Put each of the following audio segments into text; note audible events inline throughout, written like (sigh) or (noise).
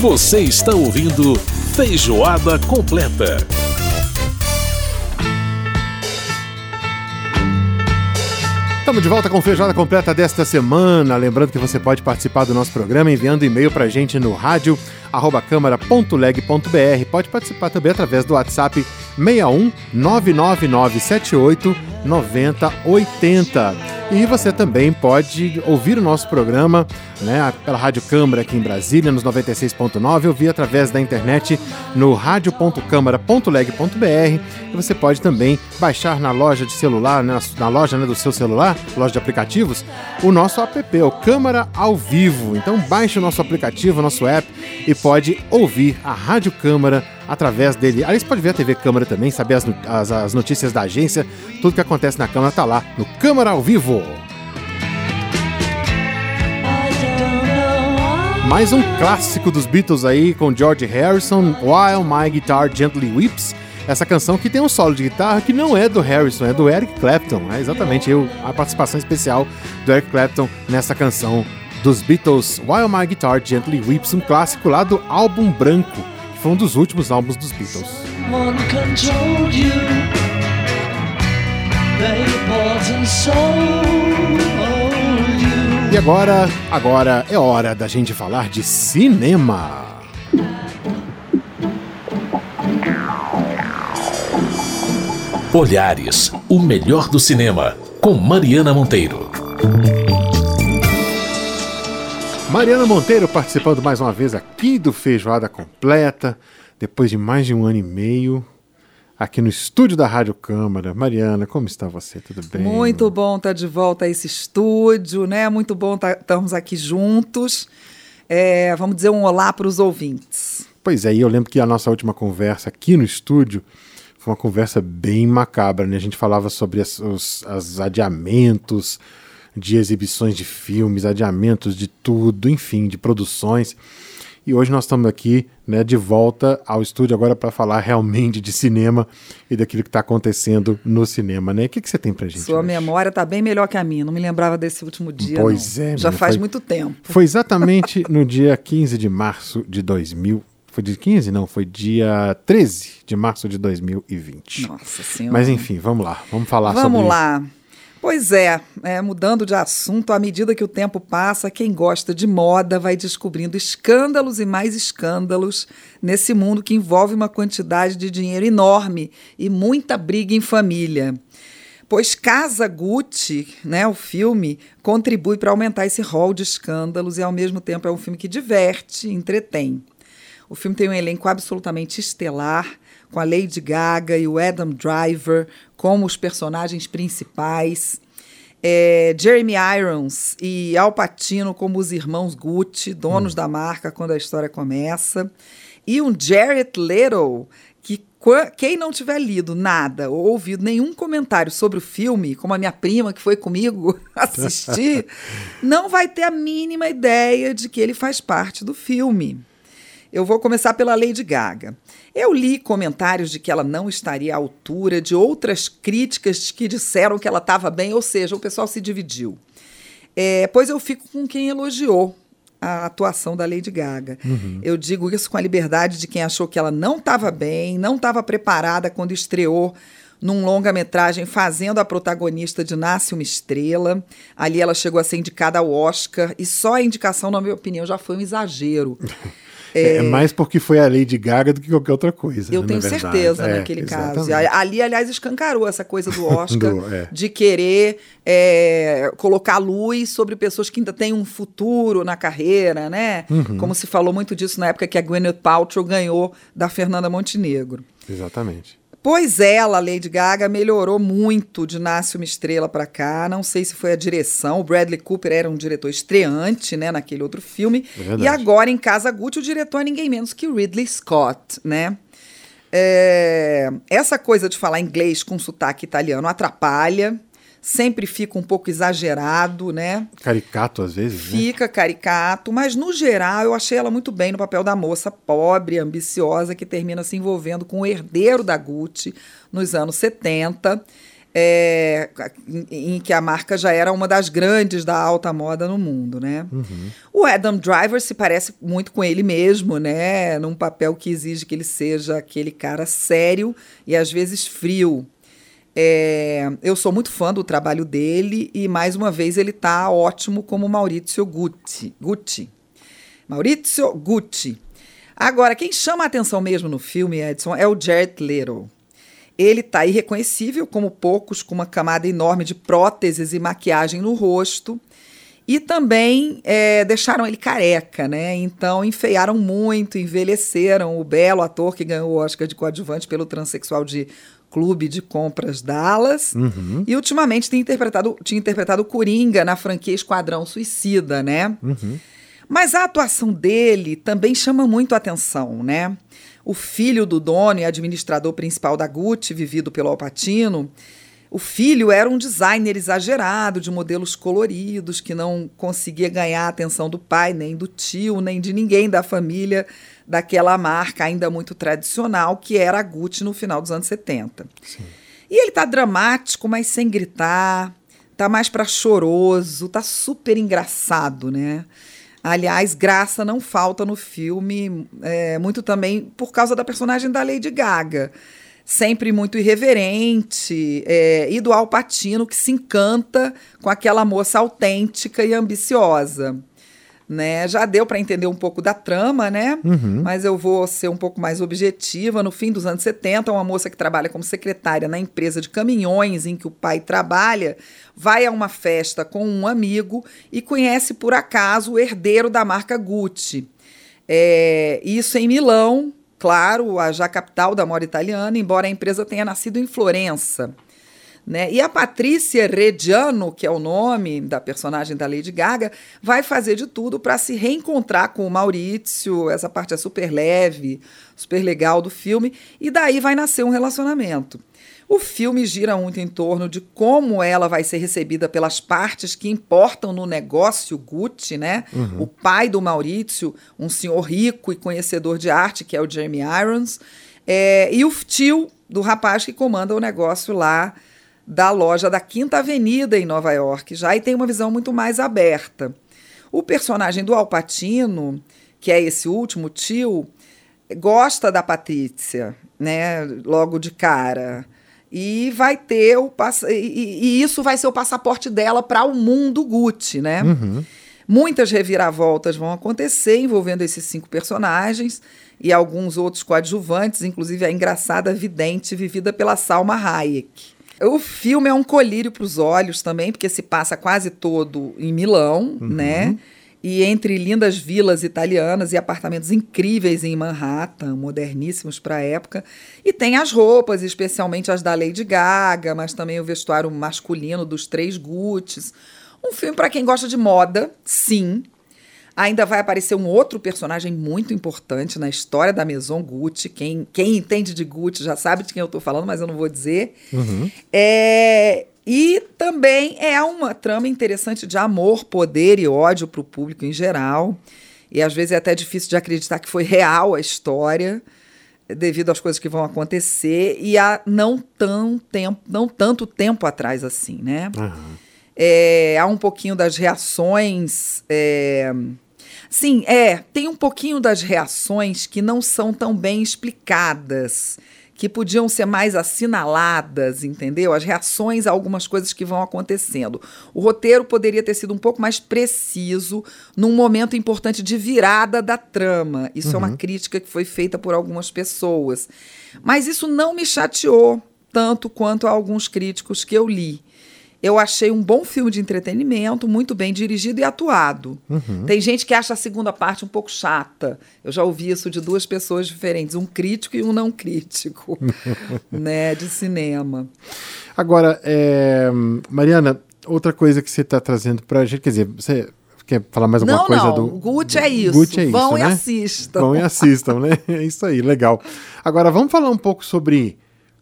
Você está ouvindo Feijoada Completa. Estamos de volta com Feijoada Completa desta semana. Lembrando que você pode participar do nosso programa enviando e-mail para gente no rádio câmara.leg.br. Pode participar também através do WhatsApp 61 99978 9080. E você também pode ouvir o nosso programa né, pela Rádio Câmara aqui em Brasília, nos 96.9, ouvir através da internet no radio.câmara.leg.br. E você pode também baixar na loja de celular, né, na loja né, do seu celular, loja de aplicativos, o nosso app, o Câmara ao Vivo. Então baixe o nosso aplicativo, o nosso app e pode ouvir a Rádio Câmara através dele. Você pode ver a TV Câmara também, saber as, as, as notícias da agência, tudo que acontece na Câmara tá lá no Câmara ao Vivo. Mais um clássico dos Beatles aí com George Harrison, While My Guitar Gently Weeps. Essa canção que tem um solo de guitarra que não é do Harrison, é do Eric Clapton. É exatamente eu, a participação especial do Eric Clapton nessa canção dos Beatles, While My Guitar Gently Weeps, um clássico lá do álbum branco foi um dos últimos álbuns dos Beatles. E agora, agora é hora da gente falar de cinema. Olhares, o melhor do cinema, com Mariana Monteiro. Mariana Monteiro participando mais uma vez aqui do Feijoada Completa, depois de mais de um ano e meio, aqui no estúdio da Rádio Câmara. Mariana, como está você? Tudo bem? Muito bom estar de volta a esse estúdio, né? Muito bom estarmos aqui juntos. É, vamos dizer um olá para os ouvintes. Pois é, e eu lembro que a nossa última conversa aqui no estúdio foi uma conversa bem macabra, né? A gente falava sobre as, os as adiamentos, de exibições de filmes, adiamentos de tudo, enfim, de produções. E hoje nós estamos aqui né, de volta ao estúdio agora para falar realmente de cinema e daquilo que está acontecendo no cinema, né? O que, que você tem para gente? Sua hoje? memória está bem melhor que a minha. Não me lembrava desse último dia. Pois não. é. Já faz foi, muito tempo. Foi exatamente no dia 15 de março de 2000. Foi de 15? Não, foi dia 13 de março de 2020. Nossa Senhora. Mas enfim, vamos lá. Vamos falar vamos sobre... Vamos lá. Pois é, é, mudando de assunto, à medida que o tempo passa, quem gosta de moda vai descobrindo escândalos e mais escândalos nesse mundo que envolve uma quantidade de dinheiro enorme e muita briga em família. Pois Casa Gucci, né, o filme, contribui para aumentar esse rol de escândalos e, ao mesmo tempo, é um filme que diverte, entretém. O filme tem um elenco absolutamente estelar, com a Lady Gaga e o Adam Driver como os personagens principais. É, Jeremy Irons e Al Pacino como os irmãos Gucci, donos hum. da marca quando a história começa. E um Jared Leto, que quem não tiver lido nada ou ouvido nenhum comentário sobre o filme, como a minha prima que foi comigo (laughs) assistir, (laughs) não vai ter a mínima ideia de que ele faz parte do filme. Eu vou começar pela Lady Gaga. Eu li comentários de que ela não estaria à altura, de outras críticas que disseram que ela estava bem, ou seja, o pessoal se dividiu. É, pois eu fico com quem elogiou a atuação da Lady Gaga. Uhum. Eu digo isso com a liberdade de quem achou que ela não estava bem, não estava preparada quando estreou num longa-metragem fazendo a protagonista de Nasce uma Estrela. Ali ela chegou a ser indicada ao Oscar e só a indicação, na minha opinião, já foi um exagero. (laughs) É, é, mais porque foi a Lady Gaga do que qualquer outra coisa. Eu né, tenho certeza é, naquele exatamente. caso. Ali, aliás, escancarou essa coisa do Oscar (laughs) do, é. de querer é, colocar luz sobre pessoas que ainda têm um futuro na carreira, né? Uhum. Como se falou muito disso na época que a Gwyneth Paltrow ganhou da Fernanda Montenegro. Exatamente. Pois ela, Lady Gaga, melhorou muito de Nasce uma Estrela para cá. Não sei se foi a direção. O Bradley Cooper era um diretor estreante, né, naquele outro filme. É e agora, em Casa Gucci, o diretor é ninguém menos que Ridley Scott, né? É... Essa coisa de falar inglês com sotaque italiano atrapalha sempre fica um pouco exagerado, né? Caricato às vezes. Né? Fica né? caricato, mas no geral eu achei ela muito bem no papel da moça pobre, ambiciosa, que termina se envolvendo com o herdeiro da Gucci nos anos 70. é, em, em, que a marca já era uma das grandes da alta moda no mundo, né? Uhum. O Adam Driver se parece muito com ele mesmo, né? Num papel que exige que ele seja aquele cara sério e às vezes frio. É, eu sou muito fã do trabalho dele e mais uma vez ele está ótimo como Maurizio Gucci. Gucci. Maurizio Gucci. Agora, quem chama a atenção mesmo no filme, Edson, é o Jared Leto. Ele está irreconhecível, como poucos, com uma camada enorme de próteses e maquiagem no rosto. E também é, deixaram ele careca, né? Então enfeiaram muito, envelheceram o belo ator que ganhou o Oscar de coadjuvante pelo transexual de Clube de Compras Dallas. Uhum. E ultimamente tinha interpretado, tinha interpretado Coringa na franquia Esquadrão Suicida, né? Uhum. Mas a atuação dele também chama muito a atenção, né? O filho do dono e administrador principal da Gucci, vivido pelo Alpatino, o filho era um designer exagerado, de modelos coloridos, que não conseguia ganhar a atenção do pai, nem do tio, nem de ninguém da família daquela marca ainda muito tradicional, que era a Gucci no final dos anos 70. Sim. E ele tá dramático, mas sem gritar, tá mais para choroso, tá super engraçado, né? Aliás, graça não falta no filme, é, muito também por causa da personagem da Lady Gaga. Sempre muito irreverente, é, e do Al Pacino, que se encanta com aquela moça autêntica e ambiciosa né? Já deu para entender um pouco da trama, né? Uhum. Mas eu vou ser um pouco mais objetiva. No fim dos anos 70, uma moça que trabalha como secretária na empresa de caminhões em que o pai trabalha, vai a uma festa com um amigo e conhece por acaso o herdeiro da marca Gucci. É, isso em Milão, claro, a já capital da moda italiana, embora a empresa tenha nascido em Florença. Né? E a Patrícia Reggiano, que é o nome da personagem da Lady Gaga, vai fazer de tudo para se reencontrar com o Maurício. Essa parte é super leve, super legal do filme, e daí vai nascer um relacionamento. O filme gira muito em torno de como ela vai ser recebida pelas partes que importam no negócio Gucci, né? Uhum. O pai do Maurício, um senhor rico e conhecedor de arte, que é o Jeremy Irons, é, e o tio do rapaz que comanda o negócio lá da loja da Quinta Avenida em Nova York, já e tem uma visão muito mais aberta. O personagem do Alpatino, que é esse último tio, gosta da Patrícia, né, logo de cara. E vai ter o e, e isso vai ser o passaporte dela para o mundo Gucci, né? Uhum. Muitas reviravoltas vão acontecer envolvendo esses cinco personagens e alguns outros coadjuvantes, inclusive a engraçada vidente vivida pela Salma Hayek. O filme é um colírio para os olhos também, porque se passa quase todo em Milão, uhum. né? E entre lindas vilas italianas e apartamentos incríveis em Manhattan, moderníssimos para a época. E tem as roupas, especialmente as da Lady Gaga, mas também o vestuário masculino dos três Gucci's. Um filme para quem gosta de moda, sim, Ainda vai aparecer um outro personagem muito importante na história da Maison Gucci. Quem, quem entende de Gucci já sabe de quem eu estou falando, mas eu não vou dizer. Uhum. É, e também é uma trama interessante de amor, poder e ódio para o público em geral. E às vezes é até difícil de acreditar que foi real a história, devido às coisas que vão acontecer e há não, tão tempo, não tanto tempo atrás assim, né? Uhum. É, há um pouquinho das reações. É, Sim, é. Tem um pouquinho das reações que não são tão bem explicadas, que podiam ser mais assinaladas, entendeu? As reações a algumas coisas que vão acontecendo. O roteiro poderia ter sido um pouco mais preciso num momento importante de virada da trama. Isso uhum. é uma uhum. crítica que foi feita por algumas pessoas. Mas isso não me chateou tanto quanto a alguns críticos que eu li eu achei um bom filme de entretenimento, muito bem dirigido e atuado. Uhum. Tem gente que acha a segunda parte um pouco chata. Eu já ouvi isso de duas pessoas diferentes, um crítico e um não crítico, (laughs) né, de cinema. Agora, é, Mariana, outra coisa que você está trazendo para a gente, quer dizer, você quer falar mais alguma não, coisa não. do Gucci é isso. Gucci é isso, Vão né? e assistam. Vão e assistam, né? (laughs) É isso aí, legal. Agora vamos falar um pouco sobre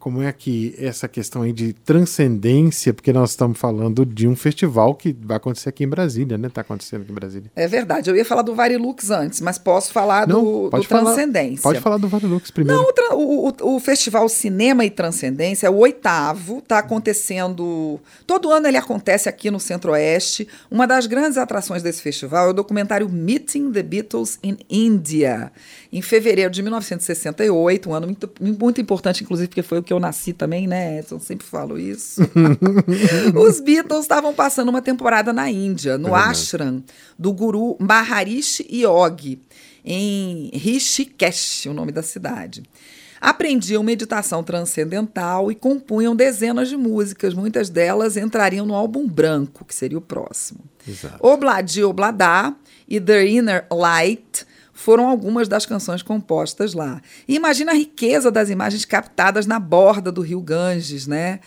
como é que essa questão aí de transcendência, porque nós estamos falando de um festival que vai acontecer aqui em Brasília, né? Está acontecendo aqui em Brasília. É verdade. Eu ia falar do Varilux antes, mas posso falar Não, do, pode do falar- Transcendência. Pode falar do Varilux primeiro. Não, o, o- o Festival Cinema e Transcendência é o oitavo, está acontecendo. Todo ano ele acontece aqui no Centro-Oeste. Uma das grandes atrações desse festival é o documentário Meeting the Beatles in India, em fevereiro de 1968, um ano muito, muito importante, inclusive, porque foi o que eu nasci também, né, Edson? Sempre falo isso. (laughs) Os Beatles estavam passando uma temporada na Índia, no verdade. ashram do guru Maharishi Yogi, em Rishikesh, o nome da cidade. Aprendiam meditação transcendental e compunham dezenas de músicas, muitas delas entrariam no álbum branco, que seria o próximo. Exato. Obladi Oblada e The Inner Light foram algumas das canções compostas lá. E imagina a riqueza das imagens captadas na borda do rio Ganges, né?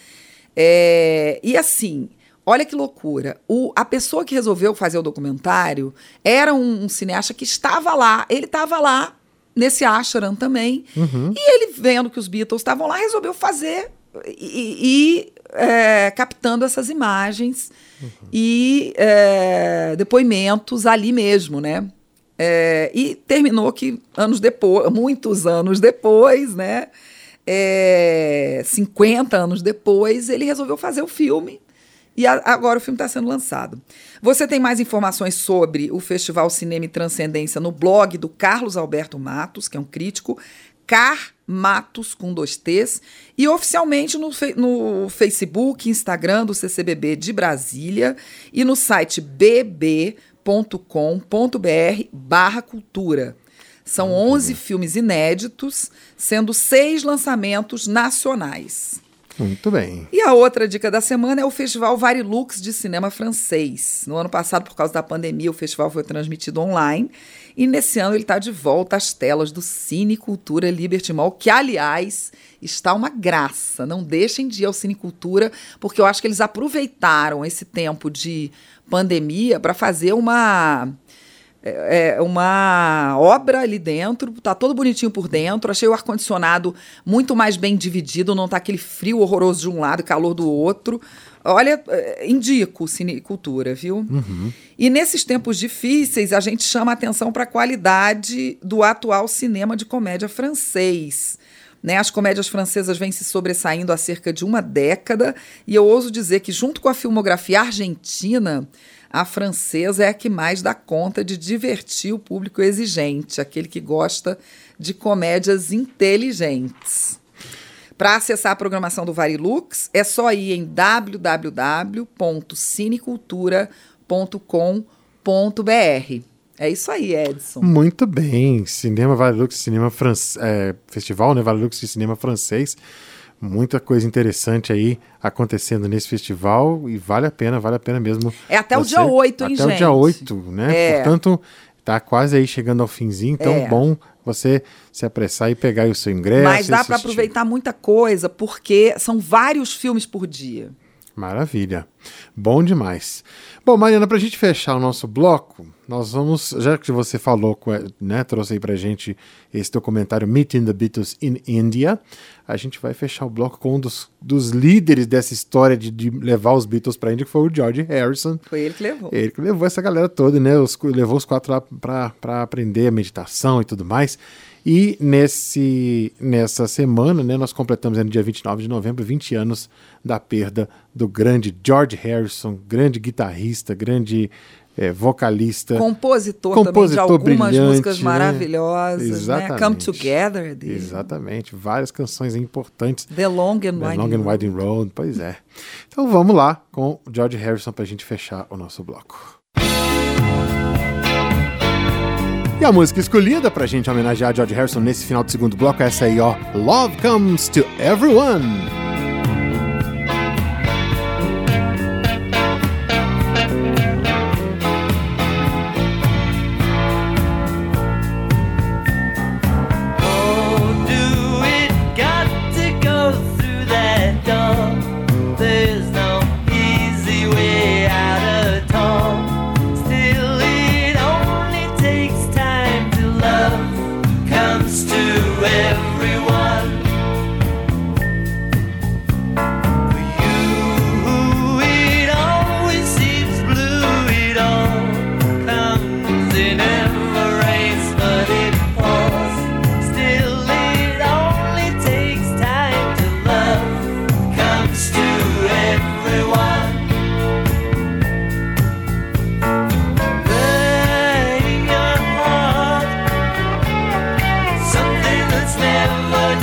É, e assim, olha que loucura. O, a pessoa que resolveu fazer o documentário era um, um cineasta que estava lá. Ele estava lá nesse ashram também. E ele, vendo que os Beatles estavam lá, resolveu fazer e, e, é, captando essas imagens e é, depoimentos ali mesmo, né? É, e terminou que anos depois, muitos anos depois, né? É, 50 anos depois, ele resolveu fazer o filme. E a- agora o filme está sendo lançado. Você tem mais informações sobre o Festival Cinema e Transcendência no blog do Carlos Alberto Matos, que é um crítico, Car Matos com dois T's, e oficialmente no, no Facebook, Instagram do CCBB de Brasília e no site bb.com.br barra cultura. São 11 filmes inéditos, sendo seis lançamentos nacionais. Muito bem. E a outra dica da semana é o Festival Varilux de Cinema Francês. No ano passado, por causa da pandemia, o festival foi transmitido online. E nesse ano ele está de volta às telas do Cine Cultura Liberty Mall, que, aliás, está uma graça. Não deixem de ir ao Cine Cultura, porque eu acho que eles aproveitaram esse tempo de pandemia para fazer uma é, é uma obra ali dentro, tá todo bonitinho por dentro. Achei o ar-condicionado muito mais bem dividido, não tá aquele frio horroroso de um lado e calor do outro. Olha, é, indico cinecultura, viu? E nesses tempos difíceis, a gente chama atenção para a qualidade do atual cinema de comédia francês. Né, as comédias francesas vêm se sobressaindo há cerca de uma década, e eu ouso dizer que, junto com a filmografia argentina, a francesa é a que mais dá conta de divertir o público exigente, aquele que gosta de comédias inteligentes. Para acessar a programação do Varilux, é só ir em www.cinecultura.com.br. É isso aí, Edson. Muito bem. Cinema Varilux, cinema francês, é, festival, né? Varilux de cinema francês. Muita coisa interessante aí acontecendo nesse festival e vale a pena, vale a pena mesmo. É até o você- dia 8, hein, Até o gente? dia 8, né? É. Portanto, tá quase aí chegando ao finzinho, então É. bom você se apressar e pegar aí o seu ingresso. Mas dá para aproveitar muita coisa, porque são vários filmes por dia. Maravilha. Bom demais. Bom, Mariana, para a gente fechar o nosso bloco, nós vamos, já que você falou, né, trouxe aí pra gente esse documentário Meeting the Beatles in India, a gente vai fechar o bloco com um dos, dos líderes dessa história de, de levar os Beatles pra Índia, que foi o George Harrison. Foi ele que levou. Ele que levou essa galera toda, né? Os, levou os quatro lá para aprender a meditação e tudo mais. E nesse, nessa semana, né, nós completamos no dia 29 de novembro 20 anos da perda do grande George Harrison, grande guitarrista, grande eh, vocalista. Compositor, Compositor também de algumas músicas né? maravilhosas, né? Exatamente. Come Together, dele. Exatamente, várias canções importantes. The Long and The Winding Long and Road. Winding Road, pois é. Então vamos lá com o George Harrison para a gente fechar o nosso bloco. E a música escolhida pra gente homenagear George Harrison nesse final do segundo bloco é essa aí, ó. Love Comes to Everyone.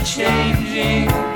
changing.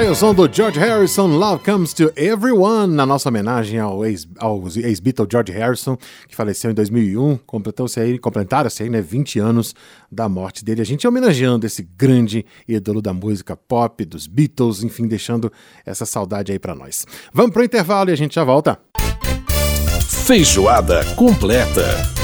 Aí o som do George Harrison, Love Comes to Everyone, na nossa homenagem ao ex- ex-Beatle George Harrison, que faleceu em 2001, completou-se aí, completaram-se aí, né, 20 anos da morte dele. A gente homenageando esse grande ídolo da música pop, dos Beatles, enfim, deixando essa saudade aí pra nós. Vamos pro intervalo e a gente já volta. Feijoada completa.